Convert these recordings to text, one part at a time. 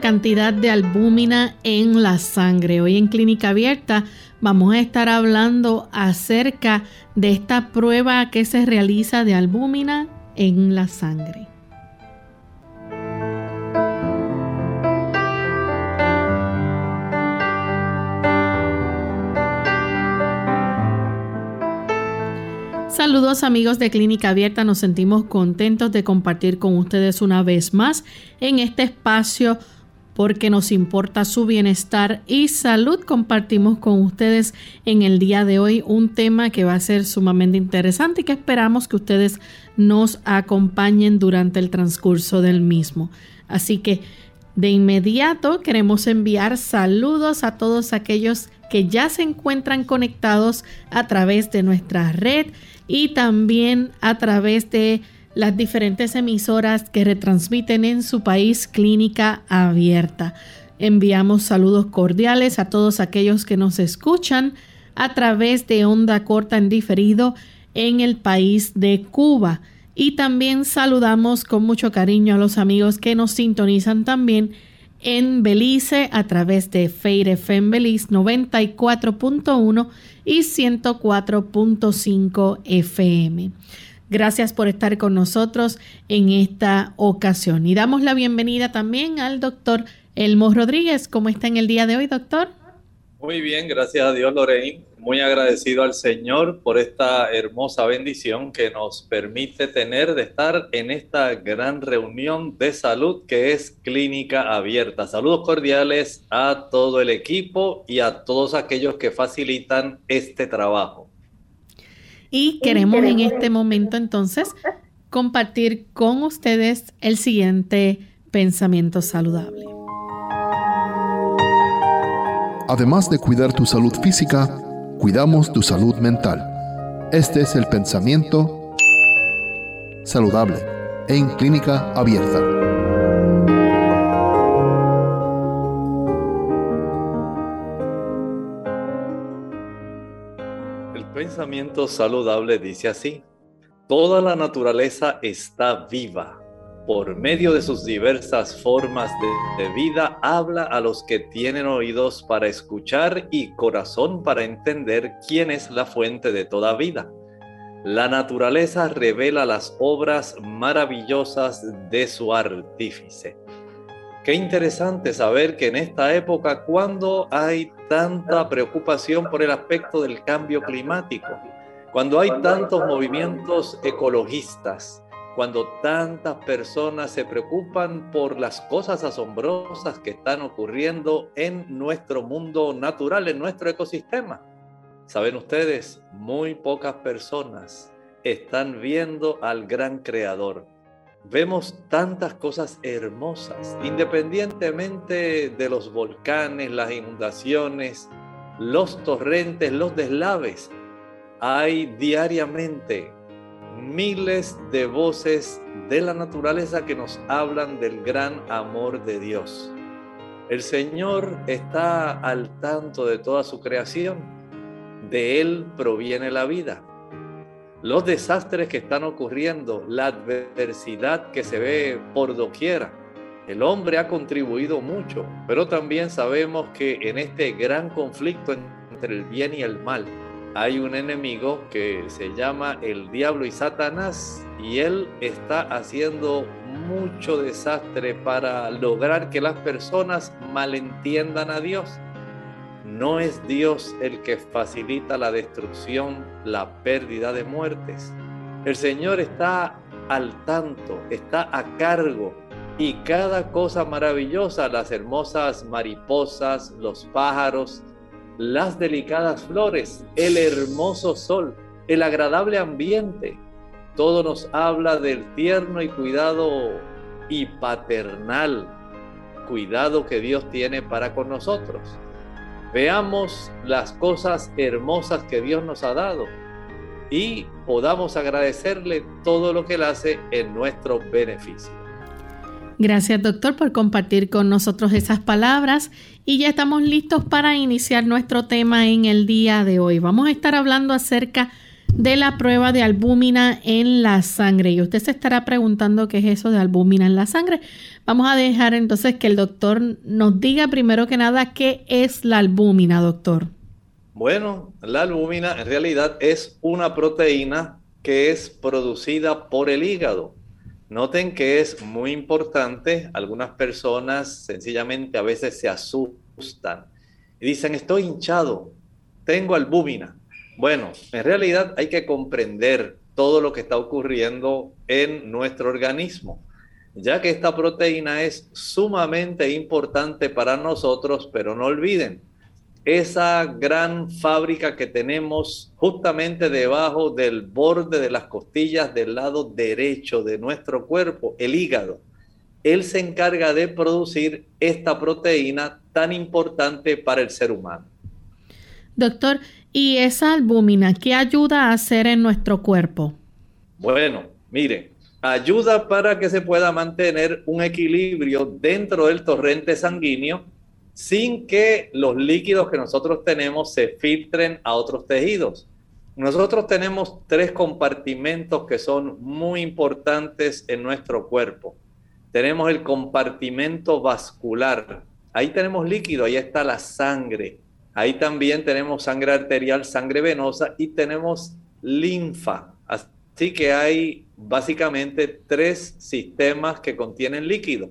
Cantidad de albúmina en la sangre. Hoy en Clínica Abierta vamos a estar hablando acerca de esta prueba que se realiza de albúmina en la sangre. Saludos amigos de Clínica Abierta, nos sentimos contentos de compartir con ustedes una vez más en este espacio porque nos importa su bienestar y salud. Compartimos con ustedes en el día de hoy un tema que va a ser sumamente interesante y que esperamos que ustedes nos acompañen durante el transcurso del mismo. Así que de inmediato queremos enviar saludos a todos aquellos que ya se encuentran conectados a través de nuestra red y también a través de las diferentes emisoras que retransmiten en su país Clínica Abierta. Enviamos saludos cordiales a todos aquellos que nos escuchan a través de onda corta en diferido en el país de Cuba. Y también saludamos con mucho cariño a los amigos que nos sintonizan también en Belice a través de Feire FM Belice 94.1 y 104.5 FM. Gracias por estar con nosotros en esta ocasión. Y damos la bienvenida también al doctor Elmo Rodríguez. ¿Cómo está en el día de hoy, doctor? Muy bien, gracias a Dios, Lorraine. Muy agradecido al Señor por esta hermosa bendición que nos permite tener de estar en esta gran reunión de salud que es Clínica Abierta. Saludos cordiales a todo el equipo y a todos aquellos que facilitan este trabajo. Y queremos en este momento entonces compartir con ustedes el siguiente pensamiento saludable. Además de cuidar tu salud física, cuidamos tu salud mental. Este es el pensamiento saludable en clínica abierta. Pensamiento saludable dice así, toda la naturaleza está viva. Por medio de sus diversas formas de, de, vida, habla a los que tienen oídos para escuchar y corazón para entender quién es la fuente de toda vida. La naturaleza revela las obras maravillosas de su artífice. Qué interesante saber que en esta época, cuando hay tanta preocupación por el aspecto del cambio climático, cuando hay tantos movimientos ecologistas, cuando tantas personas se preocupan por las cosas asombrosas que están ocurriendo en nuestro mundo natural, en nuestro ecosistema. Saben ustedes, muy pocas personas están viendo al gran creador vemos tantas cosas hermosas, independientemente de los volcanes, las inundaciones, los torrentes, los deslaves. Hay diariamente miles de voces de la naturaleza que nos hablan del gran amor de Dios. El Señor está al tanto de toda su creación. De Él proviene la vida los desastres que están ocurriendo, la adversidad que se ve por doquiera. El hombre ha contribuido mucho, pero también sabemos que en este gran conflicto entre el bien y el mal hay un enemigo que se llama el diablo y Satanás y él está haciendo mucho desastre para lograr que las personas malentiendan a Dios. No es Dios el que facilita la destrucción, la pérdida de muertes. El Señor está al tanto, está a cargo y cada cosa maravillosa, las hermosas mariposas, los pájaros, las delicadas flores, el hermoso sol, el agradable ambiente. Todo nos habla del tierno y cuidado y paternal cuidado que Dios tiene para con nosotros. Veamos las cosas hermosas que Dios nos ha dado y podamos agradecerle todo lo que Él hace en nuestro beneficio. Gracias doctor por compartir con nosotros esas palabras y ya estamos listos para iniciar nuestro tema en el día de hoy. Vamos a estar hablando acerca de la prueba de albúmina en la sangre y usted se estará preguntando qué es eso de albúmina en la sangre. Vamos a dejar entonces que el doctor nos diga primero que nada qué es la albúmina, doctor. Bueno, la albúmina en realidad es una proteína que es producida por el hígado. Noten que es muy importante, algunas personas sencillamente a veces se asustan y dicen, estoy hinchado, tengo albúmina. Bueno, en realidad hay que comprender todo lo que está ocurriendo en nuestro organismo, ya que esta proteína es sumamente importante para nosotros, pero no olviden, esa gran fábrica que tenemos justamente debajo del borde de las costillas del lado derecho de nuestro cuerpo, el hígado. Él se encarga de producir esta proteína tan importante para el ser humano. Doctor, ¿y esa albúmina qué ayuda a hacer en nuestro cuerpo? Bueno, mire, ayuda para que se pueda mantener un equilibrio dentro del torrente sanguíneo sin que los líquidos que nosotros tenemos se filtren a otros tejidos. Nosotros tenemos tres compartimentos que son muy importantes en nuestro cuerpo. Tenemos el compartimento vascular. Ahí tenemos líquido, ahí está la sangre. Ahí también tenemos sangre arterial, sangre venosa y tenemos linfa. Así que hay básicamente tres sistemas que contienen líquido.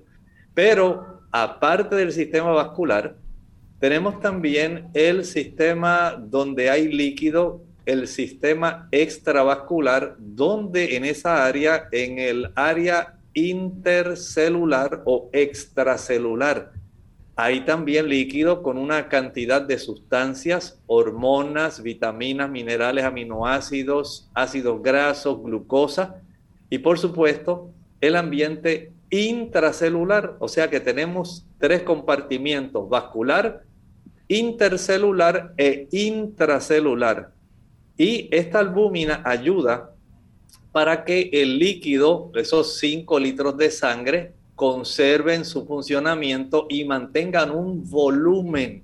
Pero aparte del sistema vascular, tenemos también el sistema donde hay líquido, el sistema extravascular, donde en esa área, en el área intercelular o extracelular, hay también líquido con una cantidad de sustancias, hormonas, vitaminas, minerales, aminoácidos, ácidos grasos, glucosa y por supuesto el ambiente intracelular, o sea que tenemos tres compartimientos, vascular, intercelular e intracelular. Y esta albúmina ayuda para que el líquido, esos 5 litros de sangre, conserven su funcionamiento y mantengan un volumen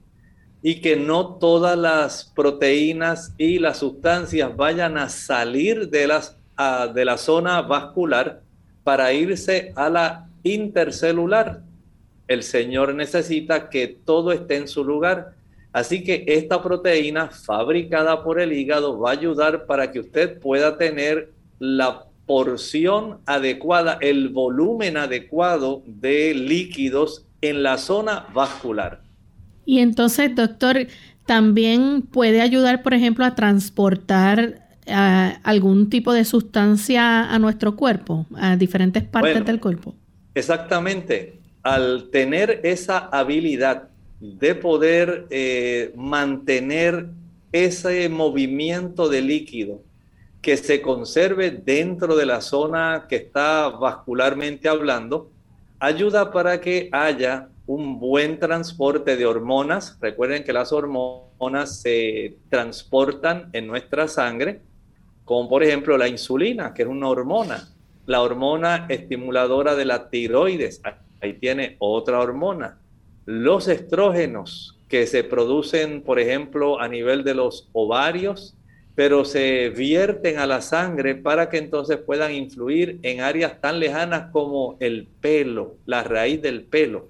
y que no todas las proteínas y las sustancias vayan a salir de, las, de la zona vascular para irse a la intercelular. El Señor necesita que todo esté en su lugar. Así que esta proteína fabricada por el hígado va a ayudar para que usted pueda tener la porción adecuada, el volumen adecuado de líquidos en la zona vascular. Y entonces, doctor, también puede ayudar, por ejemplo, a transportar algún tipo de sustancia a nuestro cuerpo, a diferentes partes del cuerpo. Exactamente. Al tener esa habilidad de poder eh, mantener ese movimiento de líquido que se conserve dentro de la zona que está vascularmente hablando, ayuda para que haya un buen transporte de hormonas. Recuerden que las hormonas se transportan en nuestra sangre como por ejemplo la insulina, que es una hormona, la hormona estimuladora de la tiroides, ahí tiene otra hormona, los estrógenos que se producen, por ejemplo, a nivel de los ovarios, pero se vierten a la sangre para que entonces puedan influir en áreas tan lejanas como el pelo, la raíz del pelo.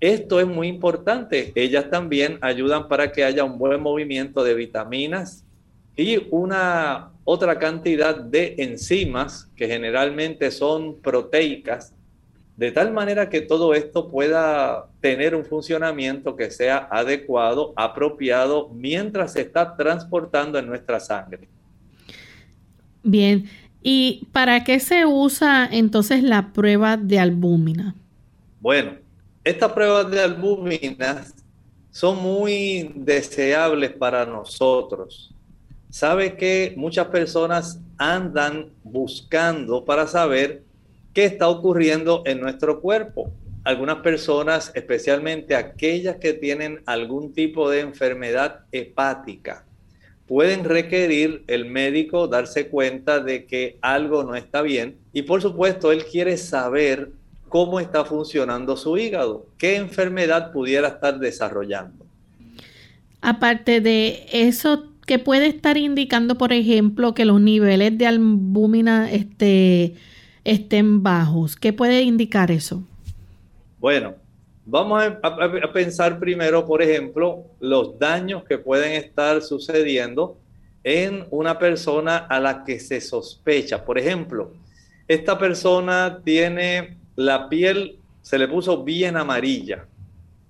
Esto es muy importante. Ellas también ayudan para que haya un buen movimiento de vitaminas y una otra cantidad de enzimas que generalmente son proteicas, de tal manera que todo esto pueda tener un funcionamiento que sea adecuado, apropiado, mientras se está transportando en nuestra sangre. Bien, ¿y para qué se usa entonces la prueba de albúmina? Bueno, esta prueba de albúmina son muy deseables para nosotros. Sabe que muchas personas andan buscando para saber qué está ocurriendo en nuestro cuerpo. Algunas personas, especialmente aquellas que tienen algún tipo de enfermedad hepática, pueden requerir el médico darse cuenta de que algo no está bien y por supuesto él quiere saber cómo está funcionando su hígado, qué enfermedad pudiera estar desarrollando. Aparte de eso, ¿qué puede estar indicando, por ejemplo, que los niveles de albúmina este, estén bajos? ¿Qué puede indicar eso? Bueno, vamos a, pensar primero, por ejemplo, los daños que pueden estar sucediendo en una persona a la que se sospecha. Por ejemplo, esta persona tiene la piel se le puso bien amarilla.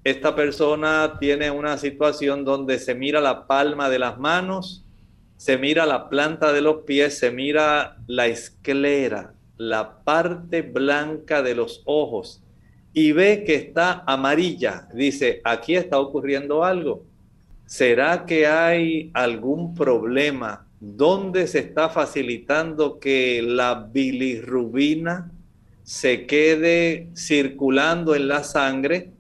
Esta persona tiene una situación donde se mira la palma de las manos, se mira la planta de los pies, se mira la esclera, la parte blanca de los ojos y ve que está amarilla. Dice, aquí está ocurriendo algo. ¿Será que hay algún problema donde se está facilitando que la bilirrubina se quede circulando en la sangre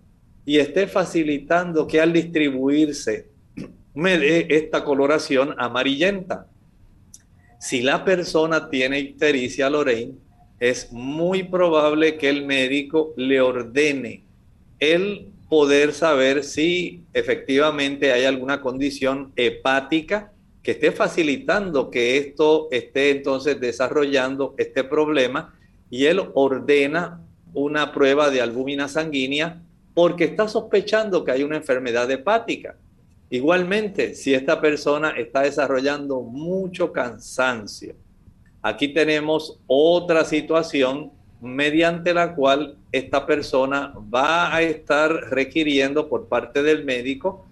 y esté facilitando que al distribuirse esta coloración amarillenta. Si la persona tiene ictericia Lorraine, es muy probable que el médico le ordene el poder saber si efectivamente hay alguna condición hepática que esté facilitando que esto esté entonces desarrollando este problema y él ordena una prueba de albúmina sanguínea porque está sospechando que hay una enfermedad hepática. Igualmente, si esta persona está desarrollando mucho cansancio, aquí tenemos otra situación mediante la cual esta persona va a estar requiriendo por parte del médico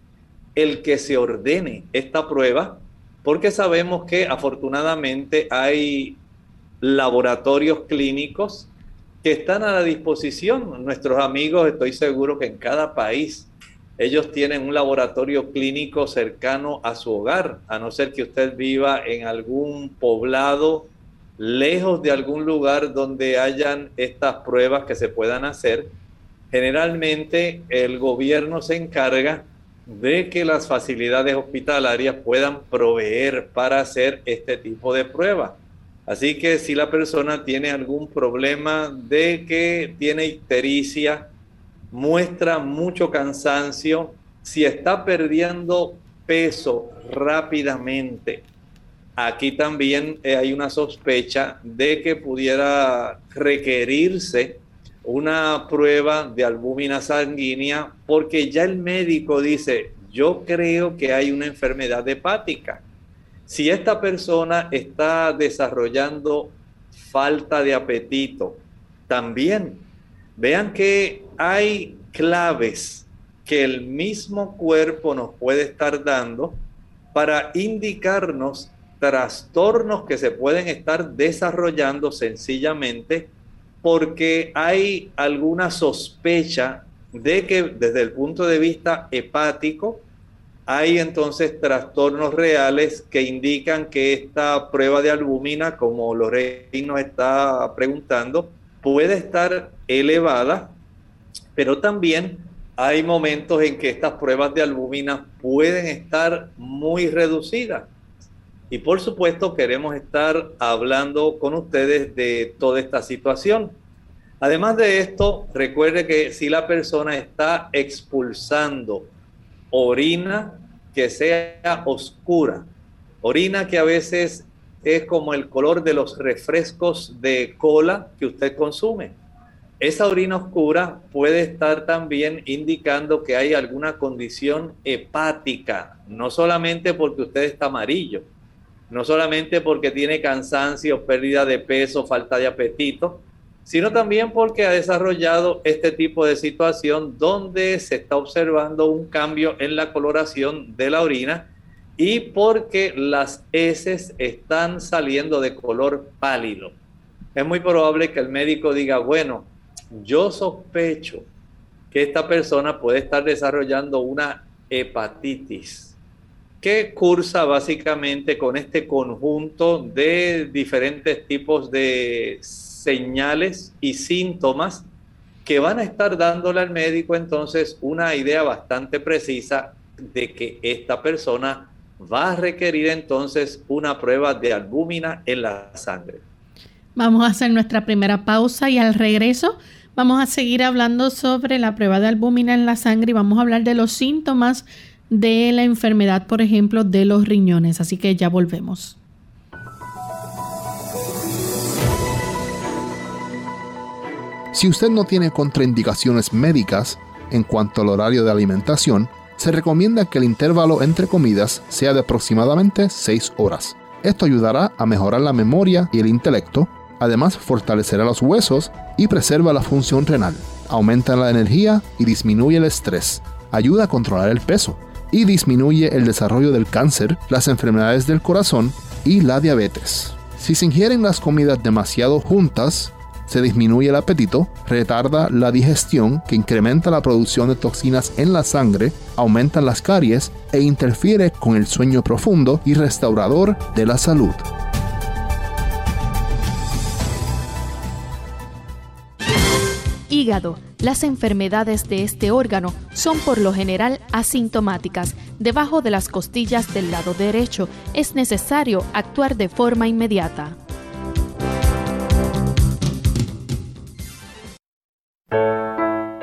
el que se ordene esta prueba, porque sabemos que afortunadamente hay laboratorios clínicos que están a la disposición. Nuestros amigos, estoy seguro que en cada país ellos tienen un laboratorio clínico cercano a su hogar, a no ser que usted viva en algún poblado lejos de algún lugar donde hayan estas pruebas que se puedan hacer. Generalmente el gobierno se encarga de que las facilidades hospitalarias puedan proveer para hacer este tipo de pruebas. Así que si la persona tiene algún problema de que tiene ictericia, muestra mucho cansancio, si está perdiendo peso rápidamente, aquí también eh, hay una sospecha de que pudiera requerirse una prueba de albúmina sanguínea porque ya el médico dice, yo creo que hay una enfermedad hepática si esta persona está desarrollando falta de apetito, también. Vean que hay claves que el mismo cuerpo nos puede estar dando para indicarnos trastornos que se pueden estar desarrollando sencillamente porque hay alguna sospecha de que desde el punto de vista hepático hay entonces trastornos reales que indican que esta prueba de albúmina, como Lorraine nos está preguntando, puede estar elevada, pero también hay momentos en que estas pruebas de albúmina pueden estar muy reducidas. Y por supuesto queremos estar hablando con ustedes de toda esta situación. Además de esto, recuerde que si la persona está expulsando orina que sea oscura, orina que a veces es como el color de los refrescos de cola que usted consume. Esa orina oscura puede estar también indicando que hay alguna condición hepática, no solamente porque usted está amarillo, no solamente porque tiene cansancio, pérdida de peso, falta de apetito, sino también porque ha desarrollado este tipo de situación donde se está observando un cambio en la coloración de la orina y porque las heces están saliendo de color pálido. Es muy probable que el médico diga, bueno, yo sospecho que esta persona puede estar desarrollando una hepatitis, que cursa básicamente con este conjunto de diferentes tipos de señales y síntomas que van a estar dándole al médico entonces una idea bastante precisa de que esta persona va a requerir entonces una prueba de albúmina en la sangre. Vamos a hacer nuestra primera pausa y al regreso vamos a seguir hablando sobre la prueba de albúmina en la sangre y vamos a hablar de los síntomas de la enfermedad, por ejemplo, de los riñones. Así que ya volvemos. Si usted no tiene contraindicaciones médicas en cuanto al horario de alimentación, se recomienda que el intervalo entre comidas sea de aproximadamente 6 horas. Esto ayudará a mejorar la memoria y el intelecto, además fortalecerá los huesos y preserva la función renal, aumenta la energía y disminuye el estrés, ayuda a controlar el peso y disminuye el desarrollo del cáncer, las enfermedades del corazón y la diabetes. Si se ingieren las comidas demasiado juntas, se disminuye el apetito, retarda la digestión que incrementa la producción de toxinas en la sangre, aumenta las caries e interfiere con el sueño profundo y restaurador de la salud. Hígado. Las enfermedades de este órgano son por lo general asintomáticas. Debajo de las costillas del lado derecho es necesario actuar de forma inmediata.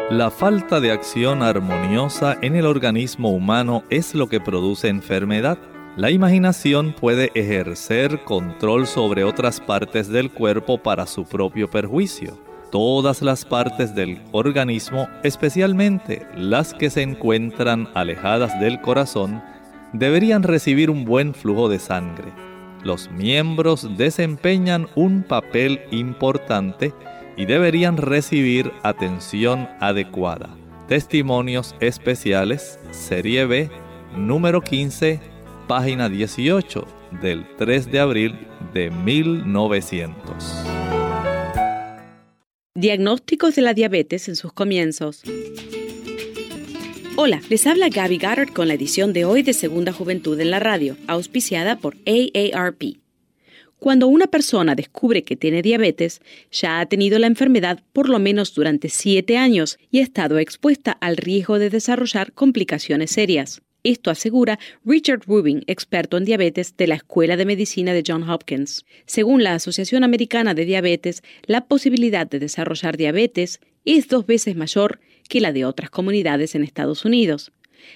La falta de acción armoniosa en el organismo humano es lo que produce enfermedad. La imaginación puede ejercer control sobre otras partes del cuerpo para su propio perjuicio. Todas las partes del organismo, especialmente las que se encuentran alejadas del corazón, deberían recibir un buen flujo de sangre. Los miembros desempeñan un papel importante y deberían recibir atención adecuada. Testimonios especiales, Serie B, número 15, página 18, del 3 de abril de 1900. Diagnósticos de la diabetes en sus comienzos. Hola, les habla Gaby Goddard con la edición de hoy de Segunda Juventud en la Radio, auspiciada por AARP. Cuando una persona descubre que tiene diabetes, ya ha tenido la enfermedad por lo menos durante siete años y ha estado expuesta al riesgo de desarrollar complicaciones serias. Esto asegura Richard Rubin, experto en diabetes de la Escuela de Medicina de Johns Hopkins. Según la Asociación Americana de Diabetes, la posibilidad de desarrollar diabetes es dos veces mayor que la de otras comunidades en Estados Unidos.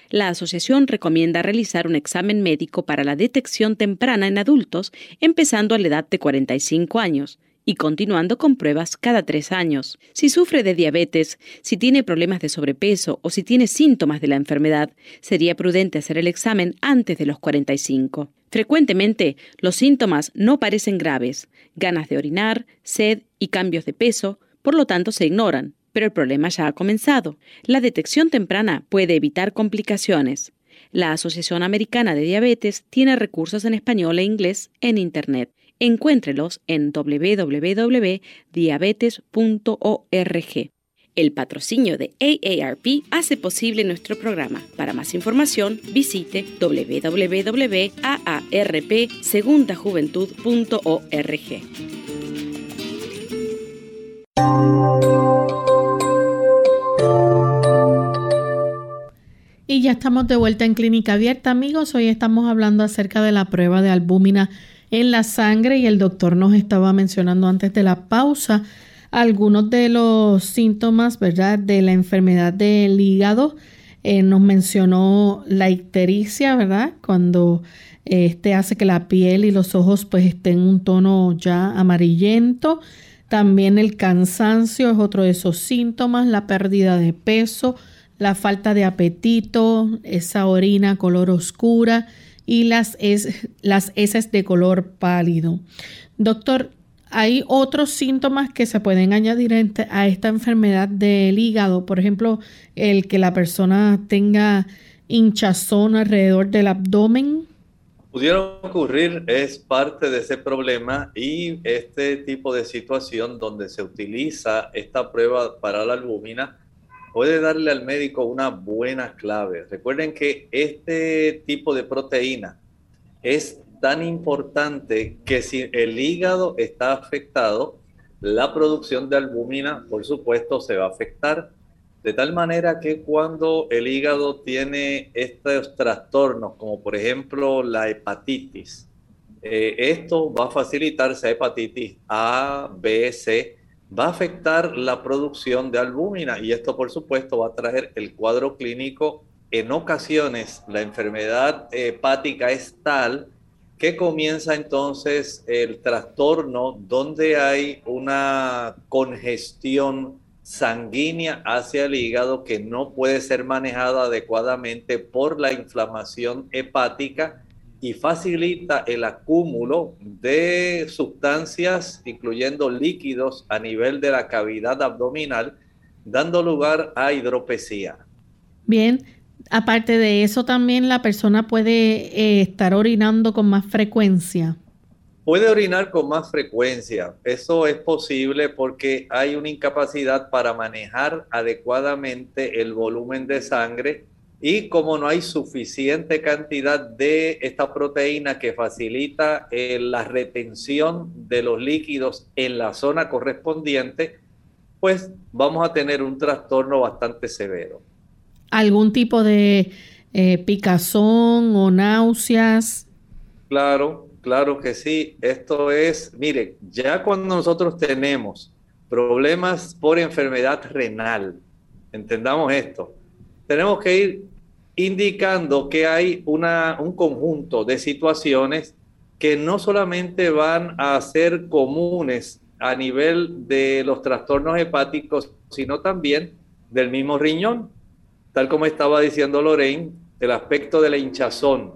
La asociación recomienda realizar un examen médico para la detección temprana en adultos, empezando a la edad de 45 años y continuando con pruebas cada tres años. Si sufre de diabetes, si tiene problemas de sobrepeso o si tiene síntomas de la enfermedad, sería prudente hacer el examen antes de los 45. Frecuentemente, los síntomas no parecen graves, ganas de orinar, sed y cambios de peso, por lo tanto se ignoran pero el problema ya ha comenzado. La detección temprana puede evitar complicaciones. La Asociación Americana de Diabetes tiene recursos en español e inglés en Internet. Encuéntrelos en www.diabetes.org. El patrocinio de AARP hace posible nuestro programa. Para más información, visite www.aarpsegundajuventud.org. Y ya estamos de vuelta en Clínica Abierta, amigos. Hoy estamos hablando acerca de la prueba de albúmina en la sangre y el doctor nos estaba mencionando antes de la pausa algunos de los síntomas, ¿verdad?, de la enfermedad del hígado. Eh, nos mencionó la ictericia, ¿verdad? Cuando este hace que la piel y los ojos pues estén un tono ya amarillento. También el cansancio es otro de esos síntomas, la pérdida de peso, la falta de apetito, esa orina color oscura y las, las heces de color pálido. Doctor, hay otros síntomas que se pueden añadir a esta enfermedad del hígado, por ejemplo, el que la persona tenga hinchazón alrededor del abdomen. Pudiera ocurrir, es parte de ese problema y este tipo de situación donde se utiliza esta prueba para la albúmina puede darle al médico una buena clave. Recuerden que este tipo de proteína es tan importante que si el hígado está afectado, la producción de albúmina, por supuesto, se va a afectar. De tal manera que cuando el hígado tiene estos trastornos, como por ejemplo la hepatitis, eh, esto va a facilitar esa hepatitis A, B, C, va a afectar la producción de albúmina y esto por supuesto va a traer el cuadro clínico. En ocasiones la enfermedad hepática es tal que comienza entonces el trastorno donde hay una congestión sanguínea hacia el hígado que no puede ser manejada adecuadamente por la inflamación hepática y facilita el acúmulo de sustancias, incluyendo líquidos, a nivel de la cavidad abdominal, dando lugar a hidropesía. Bien, aparte de eso también la persona puede eh, estar orinando con más frecuencia. Puede orinar con más frecuencia. Eso es posible porque hay una incapacidad para manejar adecuadamente el volumen de sangre y como no hay suficiente cantidad de esta proteína que facilita eh, la retención de los líquidos en la zona correspondiente, pues vamos a tener un trastorno bastante severo. ¿Algún tipo de eh, picazón o náuseas? Claro, claro que sí. Esto es, mire, ya cuando nosotros tenemos problemas por enfermedad renal, entendamos esto, tenemos que ir indicando que hay una, un conjunto de situaciones que no solamente van a ser comunes a nivel de los trastornos hepáticos, sino también del mismo riñón, tal como estaba diciendo Lorraine, el aspecto de la hinchazón.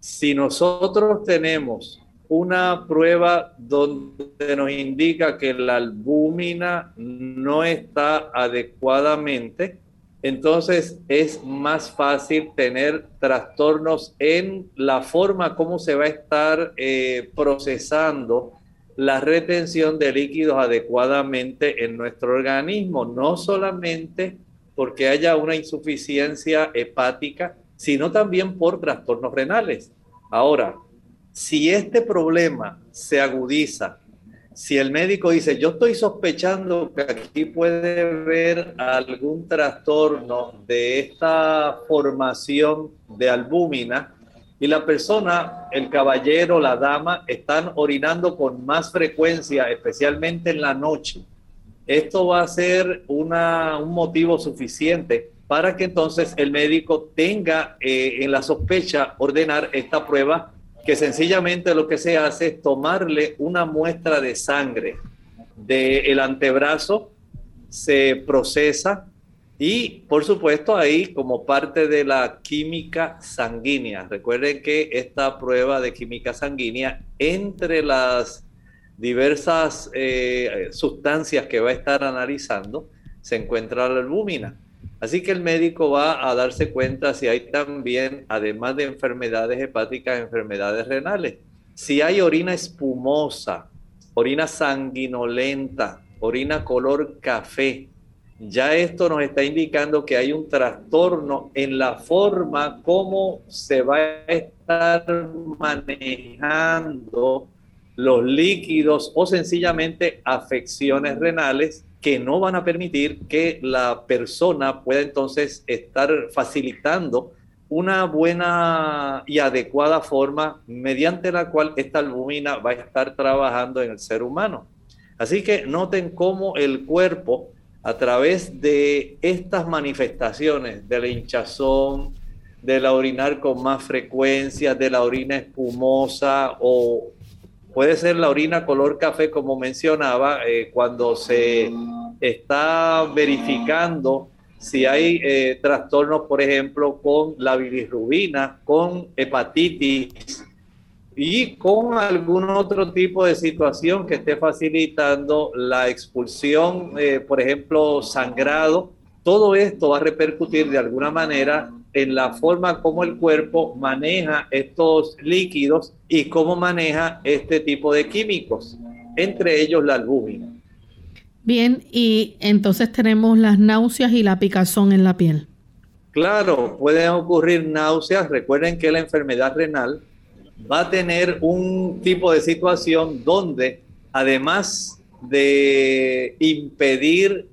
Si nosotros tenemos una prueba donde nos indica que la albúmina no está adecuadamente, entonces es más fácil tener trastornos en la forma como se va a estar eh, procesando la retención de líquidos adecuadamente en nuestro organismo, no solamente porque haya una insuficiencia hepática, sino también por trastornos renales. Ahora, si este problema se agudiza si el médico dice, yo estoy sospechando que aquí puede haber algún trastorno de esta formación de albúmina y la persona, el caballero, la dama, están orinando con más frecuencia, especialmente en la noche, esto va a ser una, un motivo suficiente para que entonces el médico tenga eh, en la sospecha ordenar esta prueba que sencillamente lo que se hace es tomarle una muestra de sangre del antebrazo, se procesa y por supuesto ahí como parte de la química sanguínea. Recuerden que esta prueba de química sanguínea entre las diversas eh, sustancias que va a estar analizando se encuentra la albúmina. Así que el médico va a darse cuenta si hay también, además de enfermedades hepáticas, enfermedades renales. Si hay orina espumosa, orina sanguinolenta, orina color café, ya esto nos está indicando que hay un trastorno en la forma como se va a estar manejando los líquidos o sencillamente afecciones renales que no van a permitir que la persona pueda entonces estar facilitando una buena y adecuada forma mediante la cual esta albumina va a estar trabajando en el ser humano. Así que noten cómo el cuerpo, a través de estas manifestaciones de la hinchazón, de la orinar con más frecuencia, de la orina espumosa o Puede ser la orina color café, como mencionaba, eh, cuando se está verificando si hay eh, trastornos, por ejemplo, con la bilirrubina, con hepatitis y con algún otro tipo de situación que esté facilitando la expulsión, eh, por ejemplo, sangrado. Todo esto va a repercutir de alguna manera en la forma como el cuerpo maneja estos líquidos y cómo maneja este tipo de químicos, entre ellos la albúmina. Bien, y entonces tenemos las náuseas y la picazón en la piel. Claro, pueden ocurrir náuseas. Recuerden que la enfermedad renal va a tener un tipo de situación donde además de impedir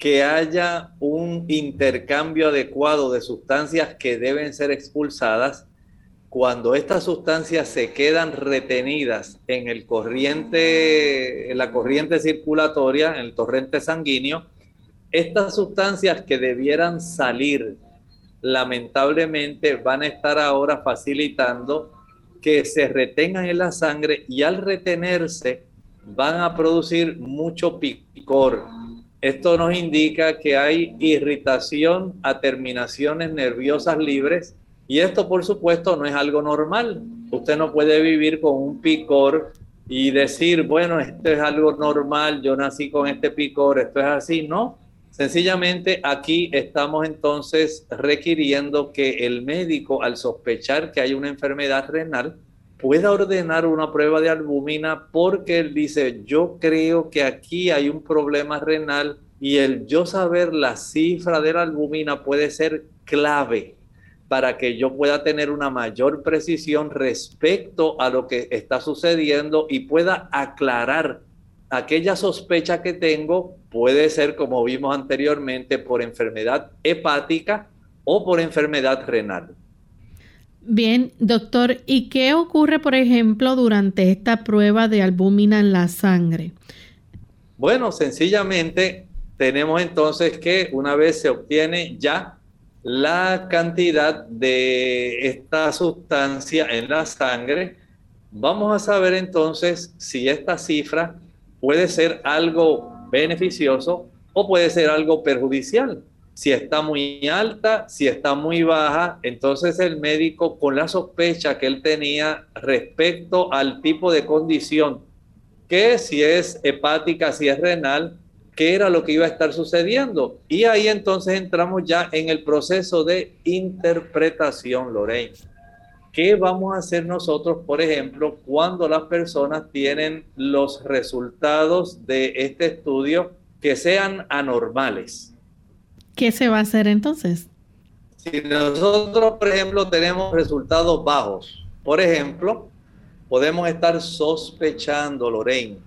que haya un intercambio adecuado de sustancias que deben ser expulsadas, cuando estas sustancias se quedan retenidas en el corriente, en la corriente circulatoria, en el torrente sanguíneo, estas sustancias que debieran salir, lamentablemente van a estar ahora facilitando que se retengan en la sangre y al retenerse van a producir mucho picor, esto nos indica que hay irritación a terminaciones nerviosas libres y esto por supuesto no es algo normal. Usted no puede vivir con un picor y decir, bueno, esto es algo normal, yo nací con este picor, esto es así. No, sencillamente aquí estamos entonces requiriendo que el médico al sospechar que hay una enfermedad renal, pueda ordenar una prueba de albúmina porque él dice, yo creo que aquí hay un problema renal y el yo saber la cifra de la albúmina puede ser clave para que yo pueda tener una mayor precisión respecto a lo que está sucediendo y pueda aclarar aquella sospecha que tengo, puede ser como vimos anteriormente por enfermedad hepática o por enfermedad renal. Bien, doctor, ¿y qué ocurre, por ejemplo, durante esta prueba de albúmina en la sangre? Bueno, sencillamente tenemos entonces que una vez se obtiene ya la cantidad de esta sustancia en la sangre, vamos a saber entonces si esta cifra puede ser algo beneficioso o puede ser algo perjudicial si está muy alta, si está muy baja, entonces el médico con la sospecha que él tenía respecto al tipo de condición, que si es hepática, si es renal, qué era lo que iba a estar sucediendo. Y ahí entonces entramos ya en el proceso de interpretación, Lorraine. ¿Qué vamos a hacer nosotros, por ejemplo, cuando las personas tienen los resultados de este estudio que sean anormales? ¿Qué se va a hacer entonces? Si nosotros, por ejemplo, tenemos resultados bajos, por ejemplo, podemos estar sospechando, Lorraine,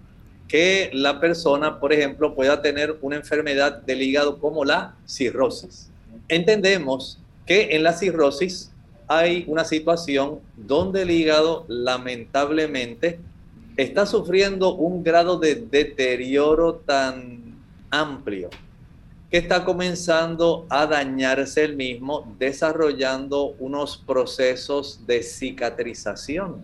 que la persona, por ejemplo, pueda tener una enfermedad del hígado como la cirrosis. Entendemos que en la cirrosis hay una situación donde el hígado lamentablemente está sufriendo un grado de deterioro tan amplio que está comenzando a dañarse el mismo, desarrollando unos procesos de cicatrización.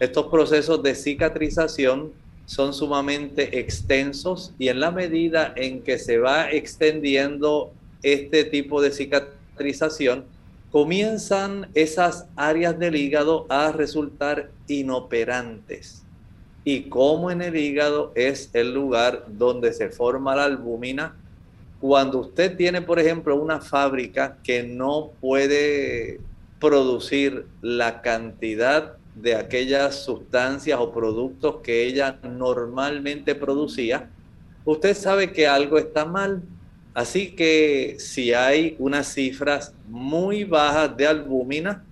Estos procesos de cicatrización son sumamente extensos y en la medida en que se va extendiendo este tipo de cicatrización, comienzan esas áreas del hígado a resultar inoperantes. Y como en el hígado es el lugar donde se forma la albúmina, cuando usted tiene, por ejemplo, una fábrica que no puede producir la cantidad de aquellas sustancias o productos que ella normalmente producía, usted sabe que algo está mal. Así que si hay unas cifras muy bajas de albúmina,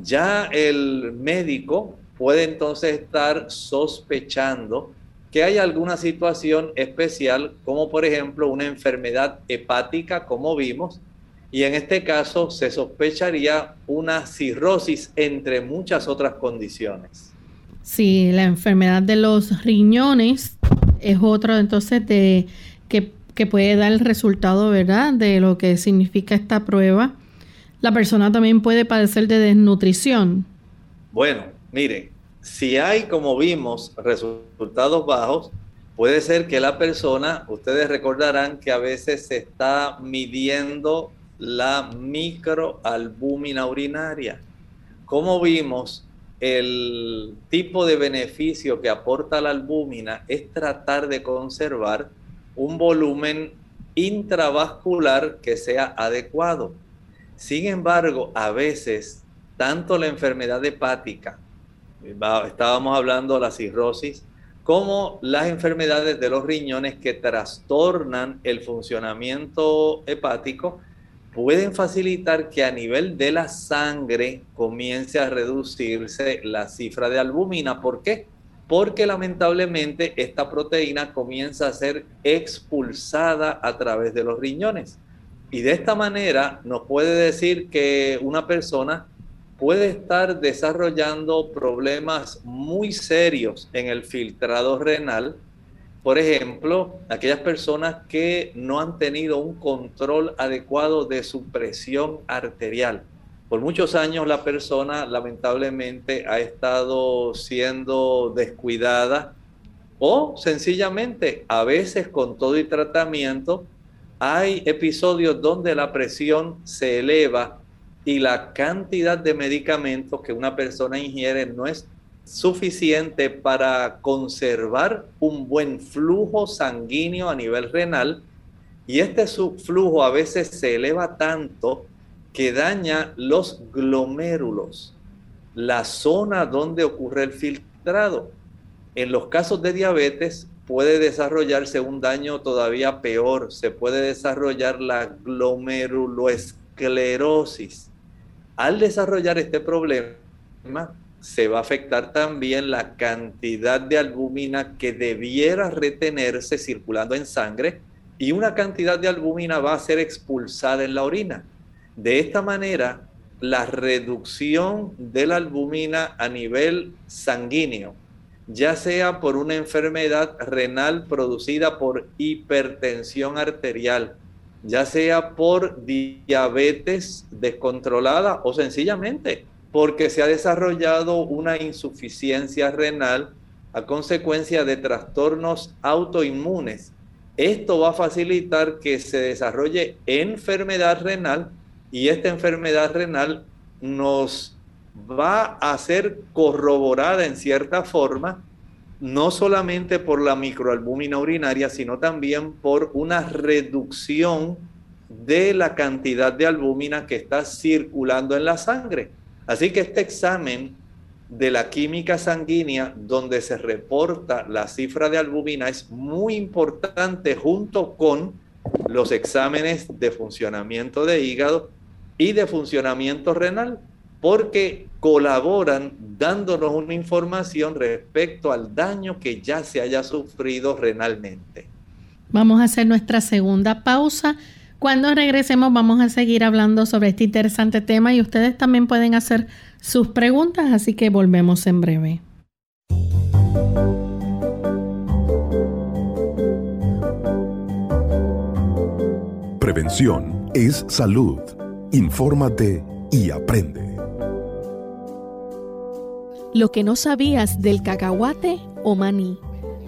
ya el médico puede entonces estar sospechando que hay alguna situación especial, como por ejemplo una enfermedad hepática, como vimos, y en este caso se sospecharía una cirrosis entre muchas otras condiciones. Sí, la enfermedad de los riñones es otra entonces de que, que puede dar el resultado, ¿verdad? De lo que significa esta prueba. La persona también puede padecer de desnutrición. Bueno, mire, si hay, como vimos, resultados bajos, puede ser que la persona, ustedes recordarán que a veces se está midiendo la microalbúmina urinaria. Como vimos, el tipo de beneficio que aporta la albúmina es tratar de conservar un volumen intravascular que sea adecuado. Sin embargo, a veces, tanto la enfermedad hepática estábamos hablando de la cirrosis, como las enfermedades de los riñones que trastornan el funcionamiento hepático, pueden facilitar que a nivel de la sangre comience a reducirse la cifra de albúmina. ¿Por qué? Porque lamentablemente esta proteína comienza a ser expulsada a través de los riñones. Y de esta manera nos puede decir que una persona puede estar desarrollando problemas muy serios en el filtrado renal por ejemplo, aquellas personas que no han tenido un control adecuado de su presión arterial. Por muchos años la persona lamentablemente ha estado siendo descuidada o sencillamente a veces con todo y tratamiento hay episodios donde la presión se eleva y la cantidad de medicamentos que una persona ingiere no es suficiente para conservar un buen flujo sanguíneo a nivel renal y este flujo a veces se eleva tanto que daña los glomérulos, la zona donde ocurre el filtrado. En los casos de diabetes puede desarrollarse un daño todavía peor, se puede desarrollar la glomeruloesclerosis. Al desarrollar este problema, se va a afectar también la cantidad de albúmina que debiera retenerse circulando en sangre y una cantidad de albúmina va a ser expulsada en la orina. De esta manera, la reducción de la albúmina a nivel sanguíneo, ya sea por una enfermedad renal producida por hipertensión arterial, ya sea por diabetes descontrolada o sencillamente porque se ha desarrollado una insuficiencia renal a consecuencia de trastornos autoinmunes. Esto va a facilitar que se desarrolle enfermedad renal y esta enfermedad renal nos va a ser corroborada en cierta forma, no solamente por la microalbúmina urinaria, sino también por una reducción de la cantidad de albúmina que está circulando en la sangre. Así que este examen de la química sanguínea, donde se reporta la cifra de albumina, es muy importante junto con los exámenes de funcionamiento de hígado y de funcionamiento renal, porque colaboran dándonos una información respecto al daño que ya se haya sufrido renalmente. Vamos a hacer nuestra segunda pausa. Cuando regresemos vamos a seguir hablando sobre este interesante tema y ustedes también pueden hacer sus preguntas, así que volvemos en breve. Prevención es salud. Infórmate y aprende. Lo que no sabías del cacahuate o maní.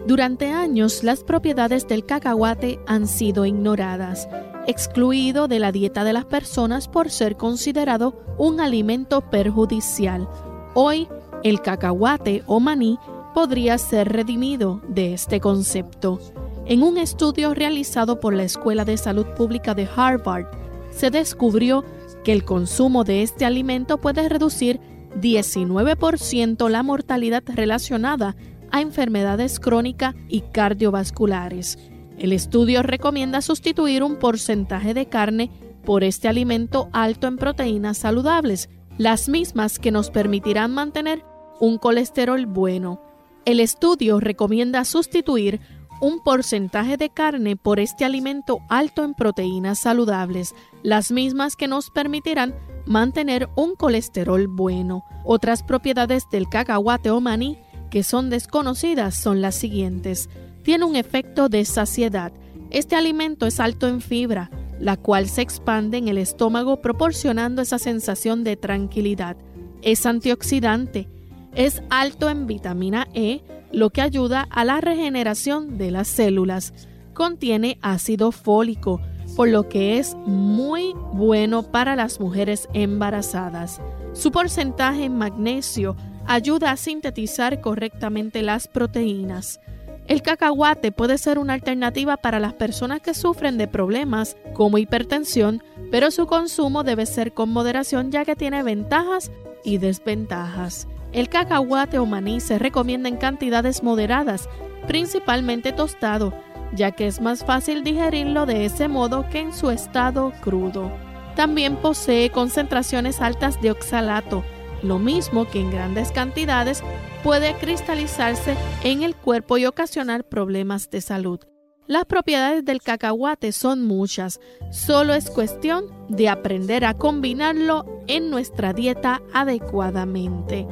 Durante años las propiedades del cacahuate han sido ignoradas excluido de la dieta de las personas por ser considerado un alimento perjudicial. Hoy, el cacahuate o maní podría ser redimido de este concepto. En un estudio realizado por la Escuela de Salud Pública de Harvard, se descubrió que el consumo de este alimento puede reducir 19% la mortalidad relacionada a enfermedades crónicas y cardiovasculares. El estudio recomienda sustituir un porcentaje de carne por este alimento alto en proteínas saludables, las mismas que nos permitirán mantener un colesterol bueno. El estudio recomienda sustituir un porcentaje de carne por este alimento alto en proteínas saludables, las mismas que nos permitirán mantener un colesterol bueno. Otras propiedades del cacahuate o maní que son desconocidas son las siguientes tiene un efecto de saciedad. Este alimento es alto en fibra, la cual se expande en el estómago proporcionando esa sensación de tranquilidad. Es antioxidante, es alto en vitamina E, lo que ayuda a la regeneración de las células. Contiene ácido fólico, por lo que es muy bueno para las mujeres embarazadas. Su porcentaje en magnesio ayuda a sintetizar correctamente las proteínas. El cacahuate puede ser una alternativa para las personas que sufren de problemas como hipertensión, pero su consumo debe ser con moderación ya que tiene ventajas y desventajas. El cacahuate o maní se recomienda en cantidades moderadas, principalmente tostado, ya que es más fácil digerirlo de ese modo que en su estado crudo. También posee concentraciones altas de oxalato, lo mismo que en grandes cantidades puede cristalizarse en el cuerpo y ocasionar problemas de salud. Las propiedades del cacahuate son muchas, solo es cuestión de aprender a combinarlo en nuestra dieta adecuadamente.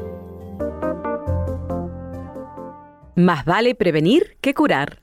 Más vale prevenir que curar.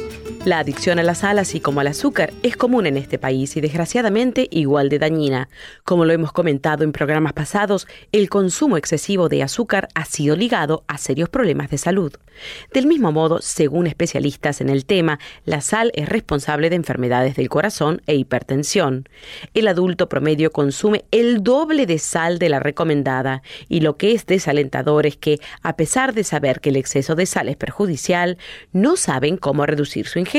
La adicción a la sal, así como al azúcar, es común en este país y desgraciadamente igual de dañina. Como lo hemos comentado en programas pasados, el consumo excesivo de azúcar ha sido ligado a serios problemas de salud. Del mismo modo, según especialistas en el tema, la sal es responsable de enfermedades del corazón e hipertensión. El adulto promedio consume el doble de sal de la recomendada y lo que es desalentador es que, a pesar de saber que el exceso de sal es perjudicial, no saben cómo reducir su ingesta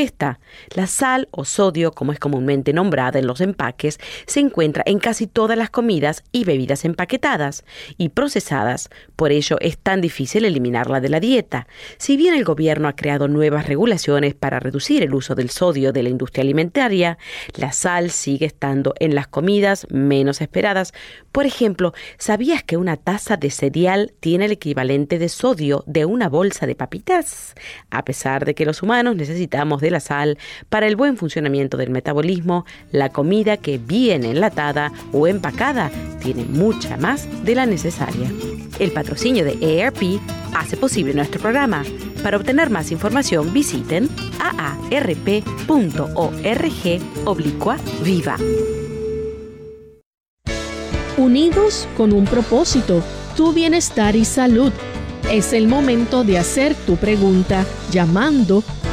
la sal o sodio, como es comúnmente nombrada en los empaques, se encuentra en casi todas las comidas y bebidas empaquetadas y procesadas, por ello es tan difícil eliminarla de la dieta. Si bien el gobierno ha creado nuevas regulaciones para reducir el uso del sodio de la industria alimentaria, la sal sigue estando en las comidas menos esperadas. Por ejemplo, ¿sabías que una taza de cereal tiene el equivalente de sodio de una bolsa de papitas? A pesar de que los humanos necesitamos de la sal para el buen funcionamiento del metabolismo, la comida que viene enlatada o empacada tiene mucha más de la necesaria. El patrocinio de AARP hace posible nuestro programa. Para obtener más información visiten aarp.org oblicua viva. Unidos con un propósito, tu bienestar y salud. Es el momento de hacer tu pregunta llamando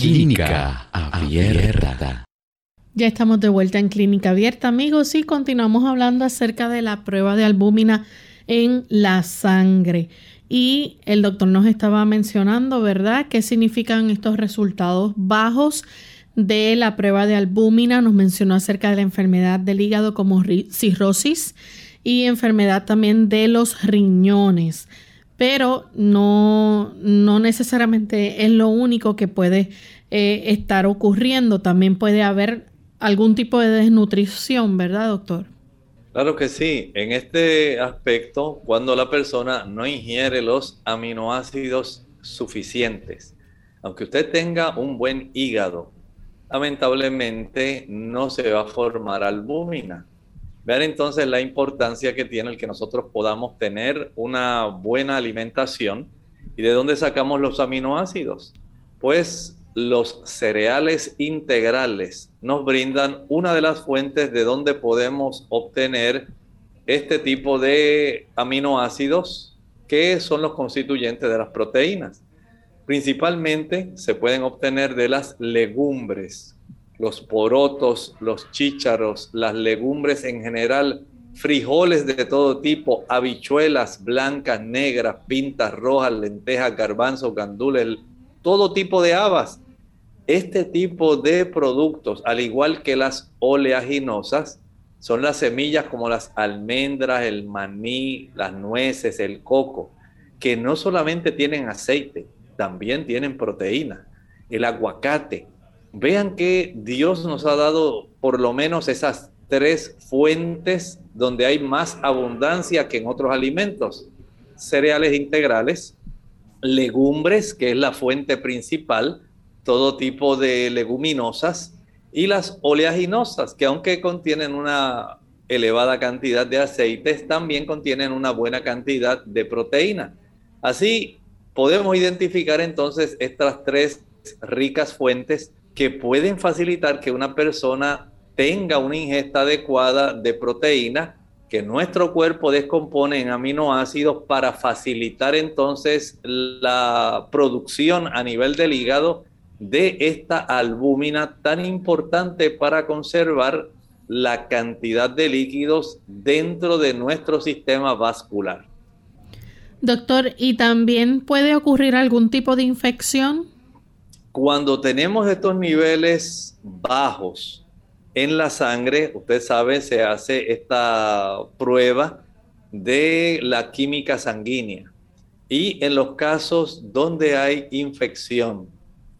Clínica Abierta. Ya estamos de vuelta en Clínica Abierta, amigos, y continuamos hablando acerca de la prueba de albúmina en la sangre. Y el doctor nos estaba mencionando, ¿verdad?, qué significan estos resultados bajos de la prueba de albúmina. Nos mencionó acerca de la enfermedad del hígado como cirrosis y enfermedad también de los riñones pero no, no necesariamente es lo único que puede eh, estar ocurriendo. También puede haber algún tipo de desnutrición, ¿verdad, doctor? Claro que sí. En este aspecto, cuando la persona no ingiere los aminoácidos suficientes, aunque usted tenga un buen hígado, lamentablemente no se va a formar albúmina. Vean entonces la importancia que tiene el que nosotros podamos tener una buena alimentación. ¿Y de dónde sacamos los aminoácidos? Pues los cereales integrales nos brindan una de las fuentes de donde podemos obtener este tipo de aminoácidos que son los constituyentes de las proteínas. Principalmente se pueden obtener de las legumbres, los porotos, los chícharos, las legumbres en general frijoles de todo tipo, habichuelas blancas, negras, pintas rojas, lentejas, garbanzos, gandules, todo tipo de habas. Este tipo de productos, al igual que las oleaginosas, son las semillas como las almendras, el maní, las nueces, el coco, que no solamente tienen aceite, también tienen proteína. El aguacate. Vean que Dios nos ha dado por lo menos esas tres fuentes donde hay más abundancia que en otros alimentos. Cereales integrales, legumbres, que es la fuente principal, todo tipo de leguminosas, y las oleaginosas, que aunque contienen una elevada cantidad de aceites, también contienen una buena cantidad de proteína. Así podemos identificar entonces estas tres ricas fuentes que pueden facilitar que una persona tenga una ingesta adecuada de proteína que nuestro cuerpo descompone en aminoácidos para facilitar entonces la producción a nivel del hígado de esta albúmina tan importante para conservar la cantidad de líquidos dentro de nuestro sistema vascular. Doctor, ¿y también puede ocurrir algún tipo de infección? Cuando tenemos estos niveles bajos en la sangre, usted sabe, se hace esta prueba de la química sanguínea. Y en los casos donde hay infección,